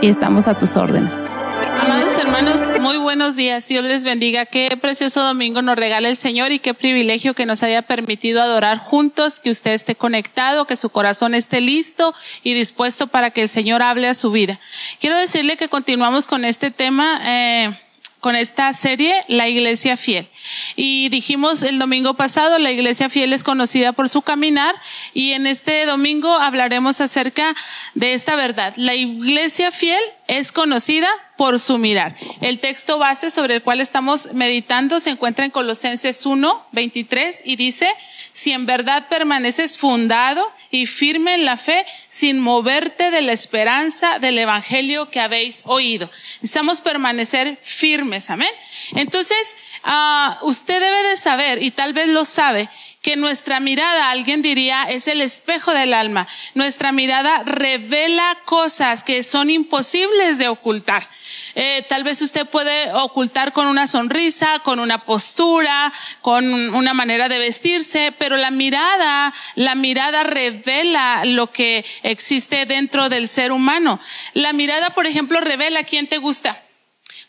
y estamos a tus órdenes. Amados hermanos, muy buenos días. Dios les bendiga. Qué precioso domingo nos regala el Señor y qué privilegio que nos haya permitido adorar juntos, que usted esté conectado, que su corazón esté listo y dispuesto para que el Señor hable a su vida. Quiero decirle que continuamos con este tema. Eh, con esta serie, La Iglesia Fiel. Y dijimos el domingo pasado, la Iglesia Fiel es conocida por su caminar y en este domingo hablaremos acerca de esta verdad. La Iglesia Fiel es conocida por su mirar. El texto base sobre el cual estamos meditando se encuentra en Colosenses 1, 23 y dice, si en verdad permaneces fundado y firme en la fe, sin moverte de la esperanza del Evangelio que habéis oído. Necesitamos permanecer firmes, amén. Entonces, uh, usted debe de saber, y tal vez lo sabe, que nuestra mirada, alguien diría, es el espejo del alma. Nuestra mirada revela cosas que son imposibles de ocultar. Eh, tal vez usted puede ocultar con una sonrisa, con una postura, con una manera de vestirse, pero la mirada, la mirada revela lo que existe dentro del ser humano. La mirada, por ejemplo, revela quién te gusta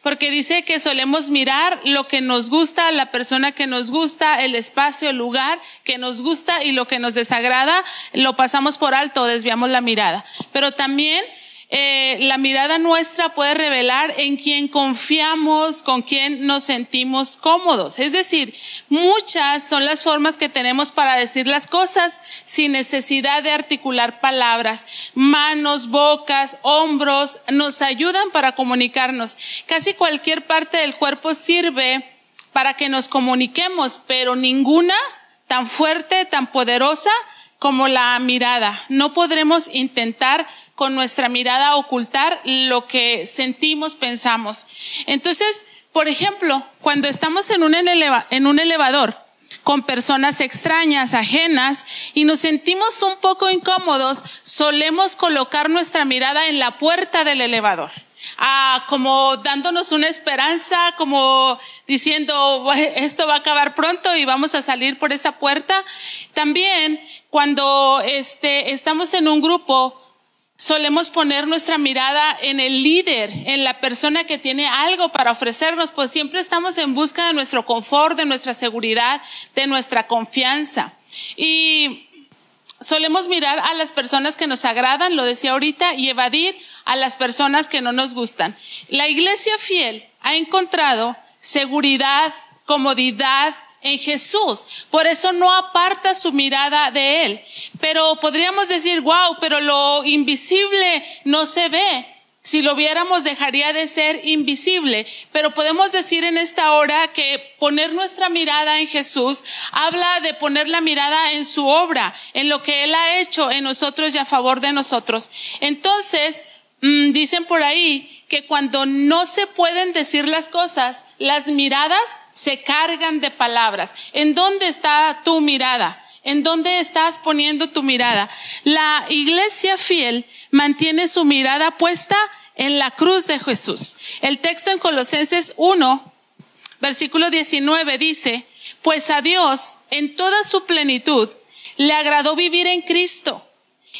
porque dice que solemos mirar lo que nos gusta, la persona que nos gusta, el espacio, el lugar que nos gusta y lo que nos desagrada, lo pasamos por alto, desviamos la mirada. Pero también eh, la mirada nuestra puede revelar en quién confiamos, con quién nos sentimos cómodos. Es decir, muchas son las formas que tenemos para decir las cosas sin necesidad de articular palabras. Manos, bocas, hombros nos ayudan para comunicarnos. Casi cualquier parte del cuerpo sirve para que nos comuniquemos, pero ninguna tan fuerte, tan poderosa como la mirada. No podremos intentar con nuestra mirada ocultar lo que sentimos, pensamos. Entonces, por ejemplo, cuando estamos en un, en un elevador con personas extrañas, ajenas, y nos sentimos un poco incómodos, solemos colocar nuestra mirada en la puerta del elevador. Ah, como dándonos una esperanza, como diciendo, esto va a acabar pronto y vamos a salir por esa puerta. También cuando este, estamos en un grupo solemos poner nuestra mirada en el líder, en la persona que tiene algo para ofrecernos, pues siempre estamos en busca de nuestro confort, de nuestra seguridad, de nuestra confianza. Y solemos mirar a las personas que nos agradan, lo decía ahorita, y evadir a las personas que no nos gustan. La iglesia fiel ha encontrado seguridad, comodidad, en Jesús. Por eso no aparta su mirada de Él. Pero podríamos decir, wow, pero lo invisible no se ve. Si lo viéramos dejaría de ser invisible, pero podemos decir en esta hora que poner nuestra mirada en Jesús habla de poner la mirada en su obra, en lo que Él ha hecho en nosotros y a favor de nosotros. Entonces, mm, dicen por ahí que cuando no se pueden decir las cosas, las miradas se cargan de palabras. ¿En dónde está tu mirada? ¿En dónde estás poniendo tu mirada? La iglesia fiel mantiene su mirada puesta en la cruz de Jesús. El texto en Colosenses 1, versículo 19 dice, pues a Dios en toda su plenitud le agradó vivir en Cristo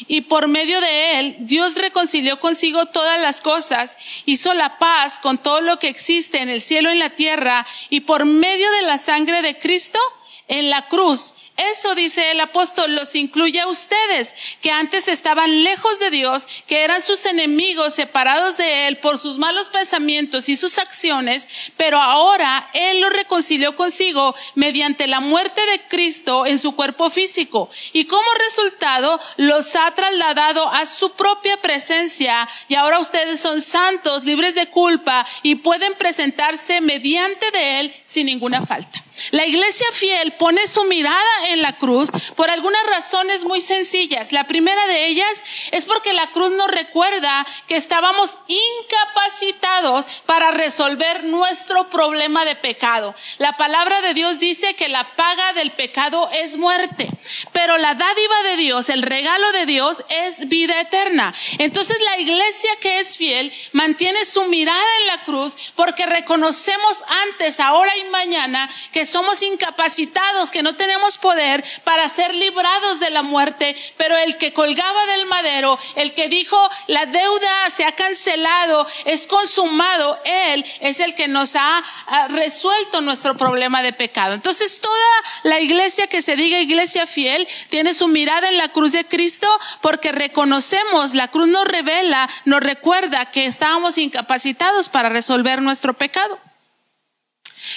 y por medio de él Dios reconcilió consigo todas las cosas, hizo la paz con todo lo que existe en el cielo y en la tierra y por medio de la sangre de Cristo en la cruz eso dice el apóstol, los incluye a ustedes, que antes estaban lejos de Dios, que eran sus enemigos, separados de Él por sus malos pensamientos y sus acciones, pero ahora Él los reconcilió consigo mediante la muerte de Cristo en su cuerpo físico. Y como resultado los ha trasladado a su propia presencia y ahora ustedes son santos, libres de culpa y pueden presentarse mediante de Él sin ninguna falta. La iglesia fiel pone su mirada en la cruz por algunas razones muy sencillas. La primera de ellas es porque la cruz nos recuerda que estábamos incapacitados para resolver nuestro problema de pecado. La palabra de Dios dice que la paga del pecado es muerte, pero la dádiva de Dios, el regalo de Dios es vida eterna. Entonces la iglesia que es fiel mantiene su mirada en la cruz porque reconocemos antes, ahora y mañana que somos incapacitados, que no tenemos poder para ser librados de la muerte, pero el que colgaba del madero, el que dijo, la deuda se ha cancelado, es consumado, Él es el que nos ha, resuelto nuestro problema de pecado. Entonces toda la iglesia que se diga iglesia fiel tiene su mirada en la cruz de Cristo porque reconocemos, la cruz nos revela, nos recuerda que estábamos incapacitados para resolver nuestro pecado.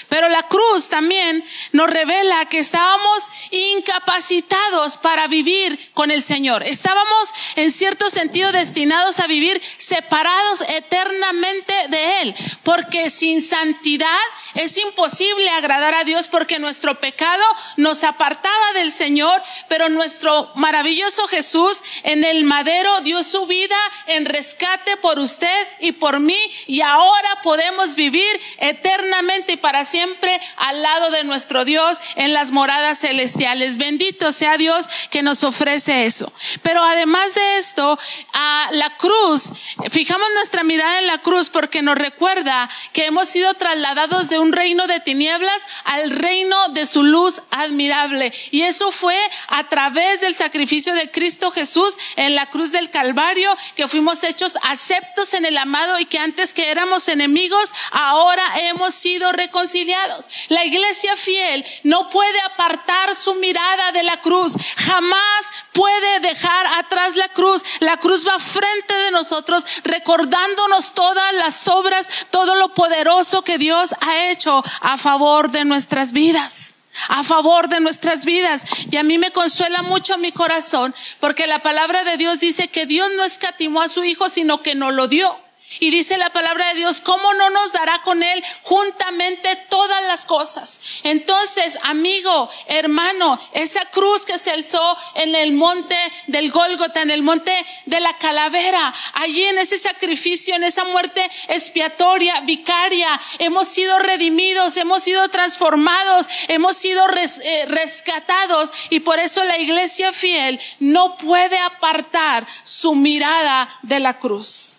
Pero la cruz también nos revela que estábamos incapacitados para vivir con el Señor. Estábamos en cierto sentido destinados a vivir separados eternamente de Él. Porque sin santidad es imposible agradar a Dios porque nuestro pecado nos apartaba del Señor. Pero nuestro maravilloso Jesús en el madero dio su vida en rescate por usted y por mí. Y ahora podemos vivir eternamente para siempre al lado de nuestro Dios en las moradas celestiales. Bendito sea Dios que nos ofrece eso. Pero además de esto, a la cruz, fijamos nuestra mirada en la cruz porque nos recuerda que hemos sido trasladados de un reino de tinieblas al reino de su luz admirable. Y eso fue a través del sacrificio de Cristo Jesús en la cruz del Calvario, que fuimos hechos aceptos en el amado y que antes que éramos enemigos, ahora hemos sido reconciliados la iglesia fiel no puede apartar su mirada de la cruz. Jamás puede dejar atrás la cruz. La cruz va frente de nosotros recordándonos todas las obras, todo lo poderoso que Dios ha hecho a favor de nuestras vidas a favor de nuestras vidas. Y a mí me consuela mucho mi corazón porque la palabra de Dios dice que Dios no escatimó a su Hijo, sino que nos lo dio. Y dice la palabra de Dios, ¿cómo no nos dará con Él juntamente todas las cosas? Entonces, amigo, hermano, esa cruz que se alzó en el monte del Gólgota, en el monte de la calavera, allí en ese sacrificio, en esa muerte expiatoria, vicaria, hemos sido redimidos, hemos sido transformados, hemos sido eh, rescatados y por eso la iglesia fiel no puede apartar su mirada de la cruz.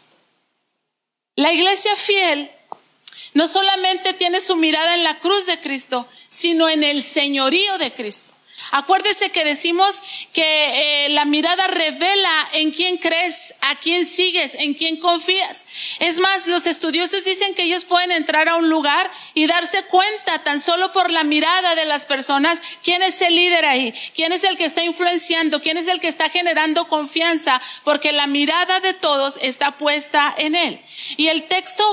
La iglesia fiel no solamente tiene su mirada en la cruz de Cristo, sino en el señorío de Cristo. Acuérdese que decimos que eh, la mirada revela en quién crees, a quién sigues, en quién confías. Es más, los estudiosos dicen que ellos pueden entrar a un lugar y darse cuenta tan solo por la mirada de las personas quién es el líder ahí, quién es el que está influenciando, quién es el que está generando confianza, porque la mirada de todos está puesta en él. Y el texto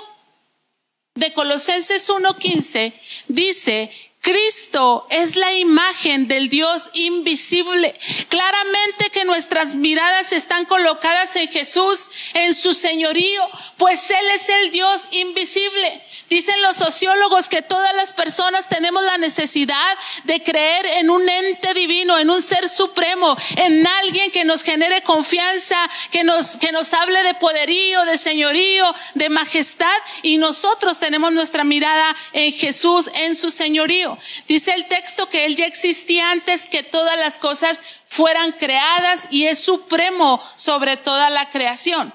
de Colosenses 1.15 dice Cristo es la imagen del Dios invisible. Claramente que nuestras miradas están colocadas en Jesús, en su señorío, pues Él es el Dios invisible. Dicen los sociólogos que todas las personas tenemos la necesidad de creer en un ente divino, en un ser supremo, en alguien que nos genere confianza, que nos, que nos hable de poderío, de señorío, de majestad. Y nosotros tenemos nuestra mirada en Jesús, en su señorío. Dice el texto que Él ya existía antes que todas las cosas fueran creadas y es supremo sobre toda la creación.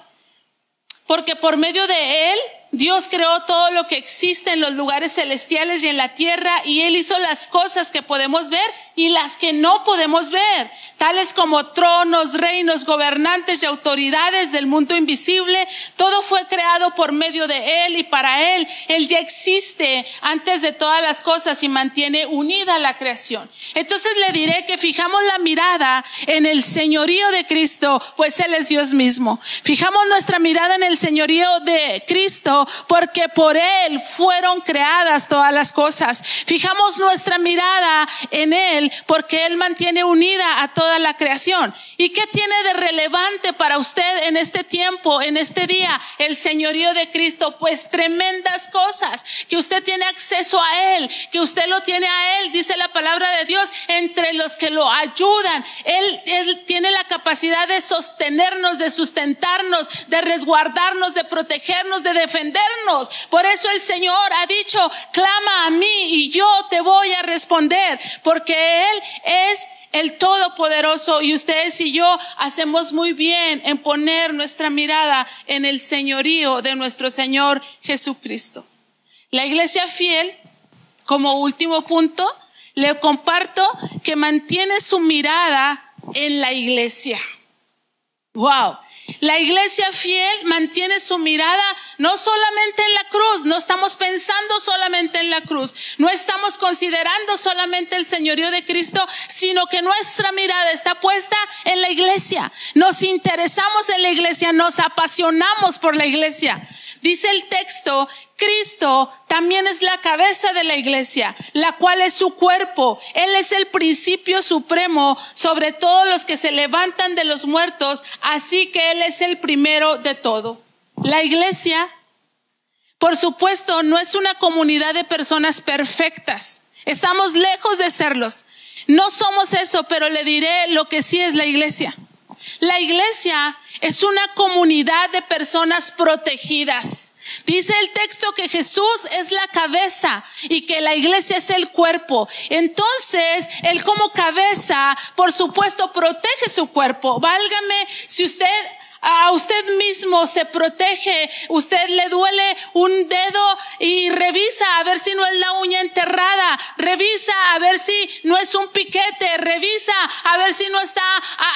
Porque por medio de Él Dios creó todo lo que existe en los lugares celestiales y en la tierra y Él hizo las cosas que podemos ver y las que no podemos ver, tales como tronos, reinos, gobernantes y autoridades del mundo invisible. Todo fue creado por medio de Él y para Él. Él ya existe antes de todas las cosas y mantiene unida la creación. Entonces le diré que fijamos la mirada en el señorío de Cristo, pues Él es Dios mismo. Fijamos nuestra mirada en el señorío de Cristo porque por Él fueron creadas todas las cosas. Fijamos nuestra mirada en Él porque Él mantiene unida a toda la creación. ¿Y qué tiene de relevante para usted en este tiempo, en este día, el señorío de Cristo? Pues tremendas cosas, que usted tiene acceso a Él, que usted lo tiene a Él, dice la palabra de Dios, entre los que lo ayudan. Él, él tiene la capacidad de sostenernos, de sustentarnos, de resguardarnos, de protegernos, de defendernos. Por eso el Señor ha dicho, clama a mí y yo te voy a responder, porque Él es el Todopoderoso y ustedes y yo hacemos muy bien en poner nuestra mirada en el señorío de nuestro Señor Jesucristo. La iglesia fiel, como último punto, le comparto que mantiene su mirada en la iglesia. Wow. La iglesia fiel mantiene su mirada no solamente en la cruz, no estamos pensando solamente en la cruz, no estamos considerando solamente el señorío de Cristo, sino que nuestra mirada está puesta en la iglesia. Nos interesamos en la iglesia, nos apasionamos por la iglesia. Dice el texto, Cristo también es la cabeza de la iglesia, la cual es su cuerpo. Él es el principio supremo sobre todos los que se levantan de los muertos, así que Él es el primero de todo. La iglesia, por supuesto, no es una comunidad de personas perfectas. Estamos lejos de serlos. No somos eso, pero le diré lo que sí es la iglesia. La iglesia es una comunidad de personas protegidas. Dice el texto que Jesús es la cabeza y que la iglesia es el cuerpo. Entonces, Él como cabeza, por supuesto, protege su cuerpo. Válgame si usted a usted mismo se protege, usted le duele un dedo y revisa a ver si no es la uña enterrada, revisa a ver si no es un piquete, revisa a ver si no está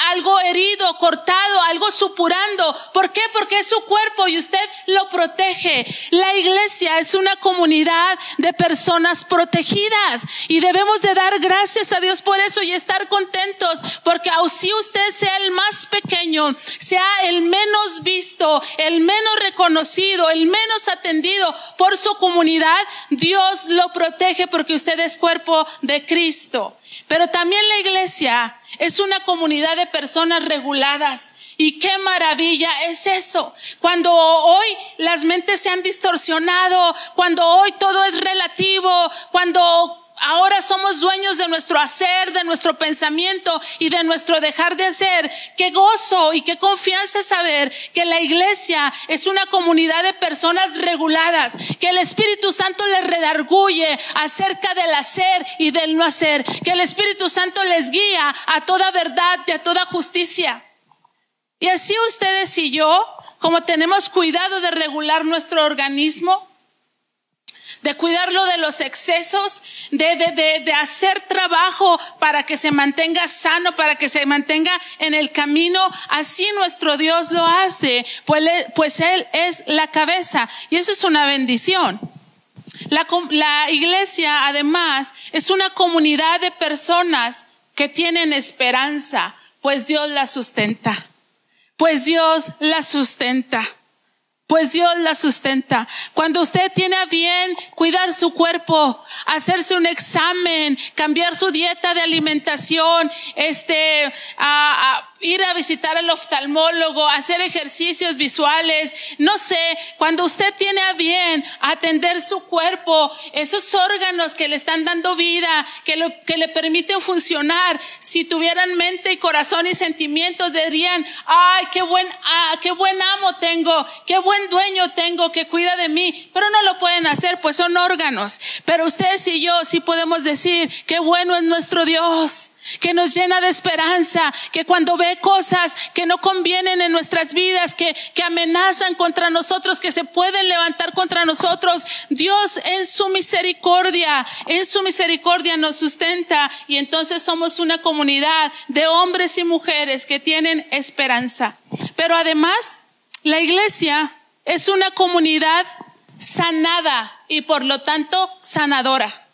algo herido, cortado, algo supurando. ¿Por qué? Porque es su cuerpo y usted lo protege. La iglesia es una comunidad de personas protegidas y debemos de dar gracias a Dios por eso y estar contentos porque si usted sea el más pequeño, sea el el menos visto, el menos reconocido, el menos atendido por su comunidad, Dios lo protege porque usted es cuerpo de Cristo. Pero también la iglesia es una comunidad de personas reguladas. Y qué maravilla es eso. Cuando hoy las mentes se han distorsionado, cuando hoy todo es relativo, cuando ahora somos dueños de nuestro hacer, de nuestro pensamiento y de nuestro dejar de hacer. Qué gozo y qué confianza saber que la iglesia es una comunidad de personas reguladas, que el Espíritu Santo les redarguye acerca del hacer y del no hacer, que el Espíritu Santo les guía a toda verdad y a toda justicia. Y así ustedes y yo, como tenemos cuidado de regular nuestro organismo, de cuidarlo de los excesos, de, de, de, hacer trabajo para que se mantenga sano, para que se mantenga en el camino. Así nuestro Dios lo hace, pues, pues Él es la cabeza y eso es una bendición. La, la iglesia, además, es una comunidad de personas que tienen esperanza, pues Dios la sustenta. Pues Dios la sustenta pues Dios la sustenta. Cuando usted tiene a bien cuidar su cuerpo, hacerse un examen, cambiar su dieta de alimentación, este, a, ir a visitar al oftalmólogo, hacer ejercicios visuales, no sé, cuando usted tiene a bien atender su cuerpo, esos órganos que le están dando vida, que, lo, que le permiten funcionar, si tuvieran mente y corazón y sentimientos, dirían, ay, qué buen, ah, qué buen amo tengo, qué buen dueño tengo que cuida de mí, pero no lo pueden hacer, pues son órganos. Pero ustedes y yo sí podemos decir, qué bueno es nuestro Dios que nos llena de esperanza, que cuando ve cosas que no convienen en nuestras vidas, que, que amenazan contra nosotros, que se pueden levantar contra nosotros, Dios en su misericordia, en su misericordia nos sustenta y entonces somos una comunidad de hombres y mujeres que tienen esperanza. Pero además, la iglesia es una comunidad sanada y por lo tanto sanadora.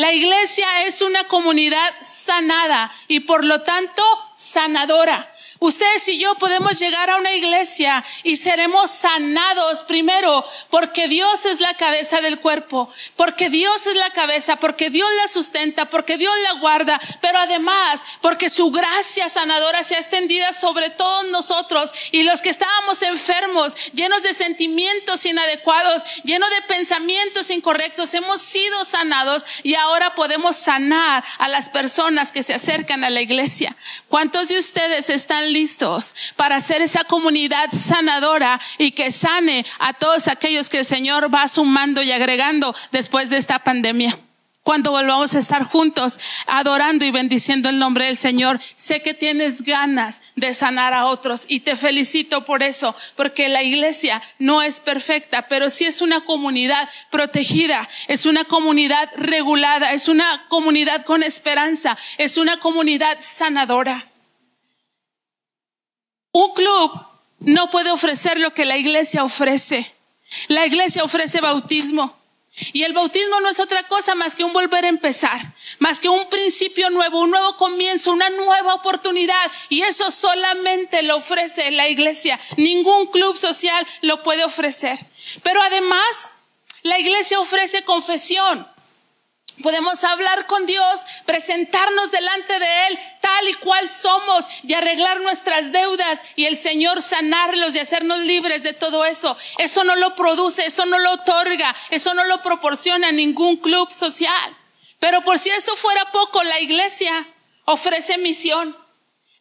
La iglesia es una comunidad sanada y por lo tanto sanadora. Ustedes y yo podemos llegar a una iglesia y seremos sanados primero porque Dios es la cabeza del cuerpo, porque Dios es la cabeza, porque Dios la sustenta, porque Dios la guarda, pero además porque su gracia sanadora se ha extendida sobre todos nosotros y los que estábamos enfermos, llenos de sentimientos inadecuados, llenos de pensamientos incorrectos, hemos sido sanados y ahora podemos sanar a las personas que se acercan a la iglesia. ¿Cuántos de ustedes están listos para ser esa comunidad sanadora y que sane a todos aquellos que el Señor va sumando y agregando después de esta pandemia. Cuando volvamos a estar juntos adorando y bendiciendo el nombre del Señor, sé que tienes ganas de sanar a otros y te felicito por eso, porque la iglesia no es perfecta, pero sí es una comunidad protegida, es una comunidad regulada, es una comunidad con esperanza, es una comunidad sanadora. Un club no puede ofrecer lo que la iglesia ofrece. La iglesia ofrece bautismo. Y el bautismo no es otra cosa más que un volver a empezar, más que un principio nuevo, un nuevo comienzo, una nueva oportunidad. Y eso solamente lo ofrece la iglesia. Ningún club social lo puede ofrecer. Pero además, la iglesia ofrece confesión. Podemos hablar con Dios, presentarnos delante de Él tal y cual somos y arreglar nuestras deudas y el Señor sanarlos y hacernos libres de todo eso. Eso no lo produce, eso no lo otorga, eso no lo proporciona ningún club social. Pero por si esto fuera poco, la iglesia ofrece misión.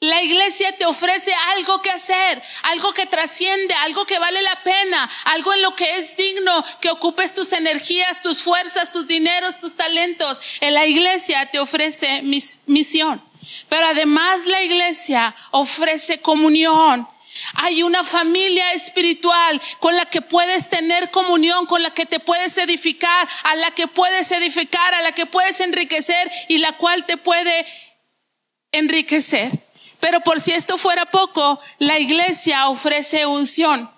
La iglesia te ofrece algo que hacer, algo que trasciende, algo que vale la pena, algo en lo que es digno que ocupes tus energías, tus fuerzas, tus dineros, tus talentos. En la iglesia te ofrece misión. Pero además la iglesia ofrece comunión. Hay una familia espiritual con la que puedes tener comunión, con la que te puedes edificar, a la que puedes edificar, a la que puedes enriquecer y la cual te puede enriquecer. Pero por si esto fuera poco, la iglesia ofrece unción.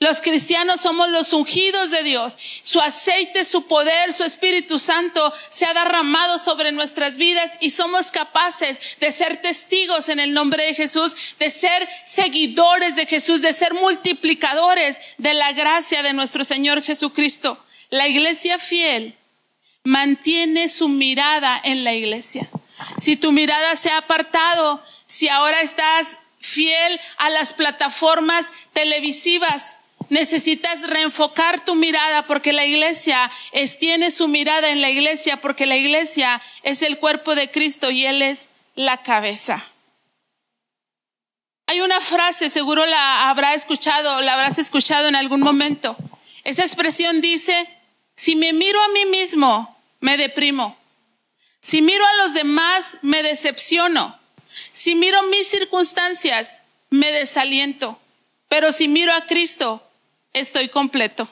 Los cristianos somos los ungidos de Dios. Su aceite, su poder, su Espíritu Santo se ha derramado sobre nuestras vidas y somos capaces de ser testigos en el nombre de Jesús, de ser seguidores de Jesús, de ser multiplicadores de la gracia de nuestro Señor Jesucristo. La iglesia fiel mantiene su mirada en la iglesia. Si tu mirada se ha apartado, si ahora estás fiel a las plataformas televisivas, necesitas reenfocar tu mirada porque la iglesia es, tiene su mirada en la iglesia porque la iglesia es el cuerpo de Cristo y Él es la cabeza. Hay una frase, seguro la habrá escuchado, la habrás escuchado en algún momento. Esa expresión dice, si me miro a mí mismo, me deprimo. Si miro a los demás, me decepciono. Si miro mis circunstancias, me desaliento. Pero si miro a Cristo, estoy completo.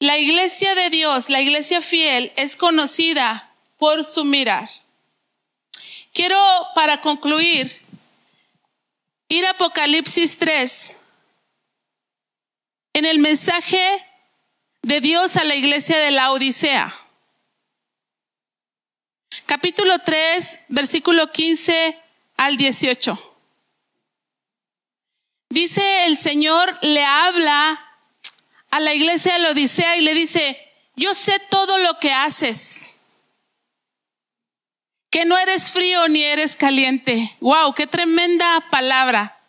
La iglesia de Dios, la iglesia fiel, es conocida por su mirar. Quiero, para concluir, ir a Apocalipsis 3, en el mensaje de Dios a la iglesia de la Odisea capítulo 3, versículo 15 al 18. Dice el Señor, le habla a la iglesia de la Odisea y le dice, yo sé todo lo que haces, que no eres frío ni eres caliente. Wow, qué tremenda palabra.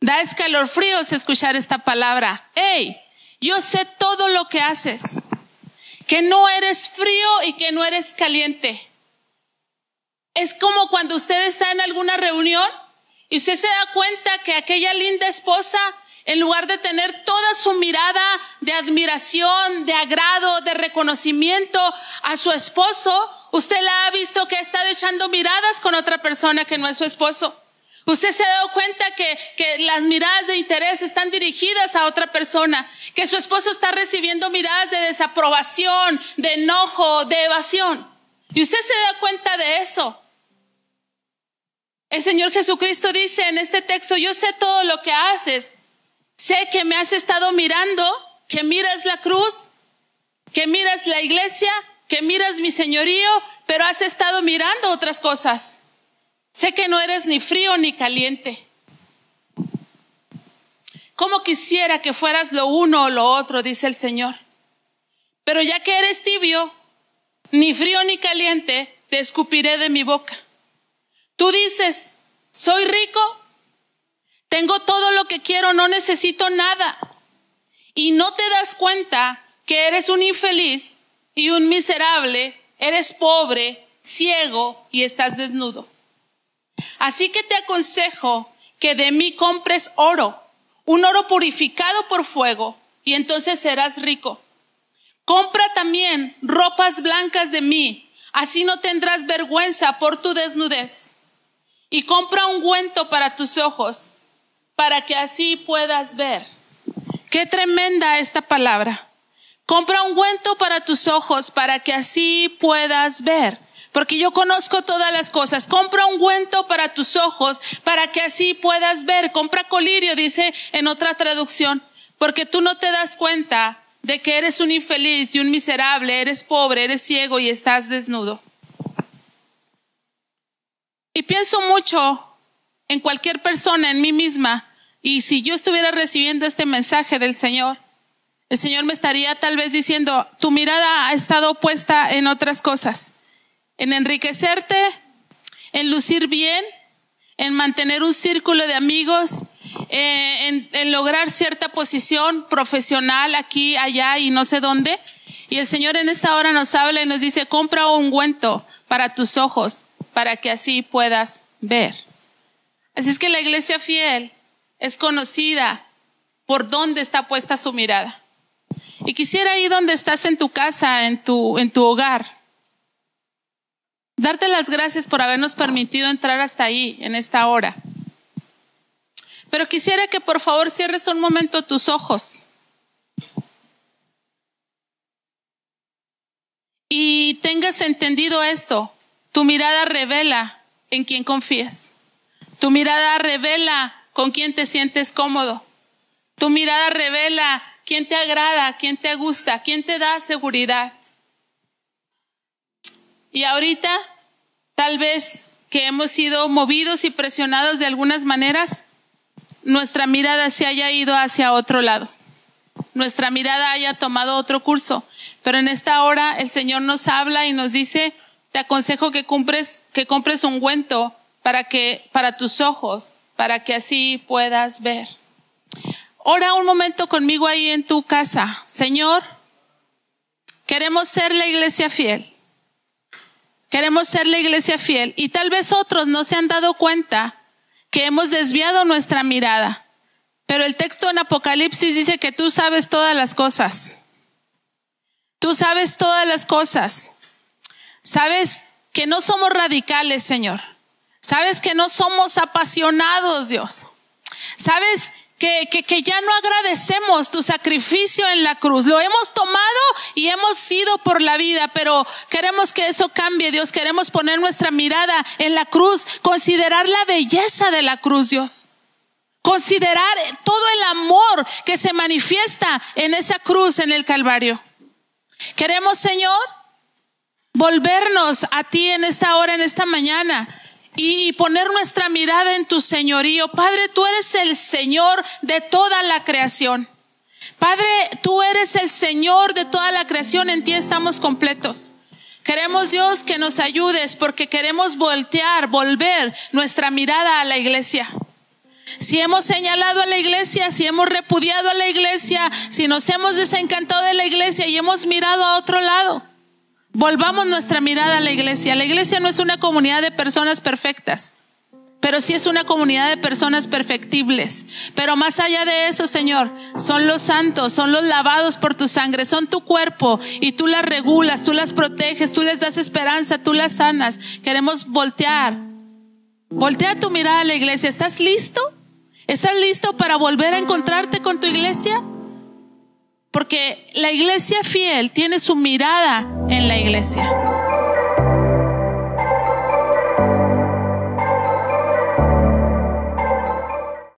Da escalofríos escuchar esta palabra. Hey, yo sé todo lo que haces, que no eres frío y que no eres caliente. Es como cuando usted está en alguna reunión y usted se da cuenta que aquella linda esposa en lugar de tener toda su mirada de admiración, de agrado, de reconocimiento a su esposo, usted la ha visto que ha estado echando miradas con otra persona que no es su esposo. Usted se ha dado cuenta que, que, las miradas de interés están dirigidas a otra persona, que su esposo está recibiendo miradas de desaprobación, de enojo, de evasión. Y usted se da cuenta de eso. El Señor Jesucristo dice en este texto, yo sé todo lo que haces, sé que me has estado mirando, que miras la cruz, que miras la iglesia, que miras mi señorío, pero has estado mirando otras cosas. Sé que no eres ni frío ni caliente. Como quisiera que fueras lo uno o lo otro, dice el Señor. Pero ya que eres tibio, ni frío ni caliente, te escupiré de mi boca. Tú dices, soy rico, tengo todo lo que quiero, no necesito nada. Y no te das cuenta que eres un infeliz y un miserable, eres pobre, ciego y estás desnudo. Así que te aconsejo que de mí compres oro, un oro purificado por fuego, y entonces serás rico. Compra también ropas blancas de mí, así no tendrás vergüenza por tu desnudez. Y compra un ungüento para tus ojos, para que así puedas ver. Qué tremenda esta palabra. Compra un ungüento para tus ojos, para que así puedas ver porque yo conozco todas las cosas. Compra un ungüento para tus ojos, para que así puedas ver. Compra colirio, dice en otra traducción, porque tú no te das cuenta de que eres un infeliz y un miserable, eres pobre, eres ciego y estás desnudo. Y pienso mucho en cualquier persona, en mí misma, y si yo estuviera recibiendo este mensaje del Señor, el Señor me estaría tal vez diciendo, tu mirada ha estado puesta en otras cosas en enriquecerte, en lucir bien, en mantener un círculo de amigos, eh, en, lograr cierta posición profesional aquí, allá y no sé dónde. Y el Señor en esta hora nos habla y nos dice, compra un ungüento para tus ojos, para que así puedas ver. Así es que la iglesia fiel es conocida por dónde está puesta su mirada. Y quisiera ir donde estás en tu casa, en tu, en tu hogar darte las gracias por habernos permitido entrar hasta ahí, en esta hora. Pero quisiera que por favor cierres un momento tus ojos. Y tengas entendido esto. Tu mirada revela en quién confías. Tu mirada revela con quién te sientes cómodo. Tu mirada revela quién te agrada, quién te gusta, quién te da seguridad. Y ahorita, tal vez que hemos sido movidos y presionados de algunas maneras, nuestra mirada se haya ido hacia otro lado. Nuestra mirada haya tomado otro curso. Pero en esta hora el Señor nos habla y nos dice, te aconsejo que compres, que compres un ungüento para que, para tus ojos, para que así puedas ver. Ora un momento conmigo ahí en tu casa. Señor, queremos ser la iglesia fiel. Queremos ser la iglesia fiel y tal vez otros no se han dado cuenta que hemos desviado nuestra mirada. Pero el texto en Apocalipsis dice que tú sabes todas las cosas. Tú sabes todas las cosas. Sabes que no somos radicales, Señor. Sabes que no somos apasionados, Dios. Sabes que, que, que, ya no agradecemos tu sacrificio en la cruz. Lo hemos tomado y hemos sido por la vida, pero queremos que eso cambie, Dios. Queremos poner nuestra mirada en la cruz, considerar la belleza de la cruz, Dios. Considerar todo el amor que se manifiesta en esa cruz en el Calvario. Queremos, Señor, volvernos a ti en esta hora, en esta mañana y poner nuestra mirada en tu señorío. Padre, tú eres el Señor de toda la creación. Padre, tú eres el Señor de toda la creación, en ti estamos completos. Queremos Dios que nos ayudes porque queremos voltear, volver nuestra mirada a la iglesia. Si hemos señalado a la iglesia, si hemos repudiado a la iglesia, si nos hemos desencantado de la iglesia y hemos mirado a otro lado, Volvamos nuestra mirada a la iglesia. La iglesia no es una comunidad de personas perfectas. pero sí es una comunidad de personas perfectibles. Pero más allá de eso, Señor, son los santos, son los lavados por tu sangre, son tu cuerpo y tú las regulas, tú las proteges, tú les das esperanza, tú las sanas. Queremos voltear. Voltea tu mirada a la iglesia. ¿Estás listo? ¿Estás listo para volver a encontrarte con tu iglesia? Porque la iglesia fiel tiene su mirada en la iglesia.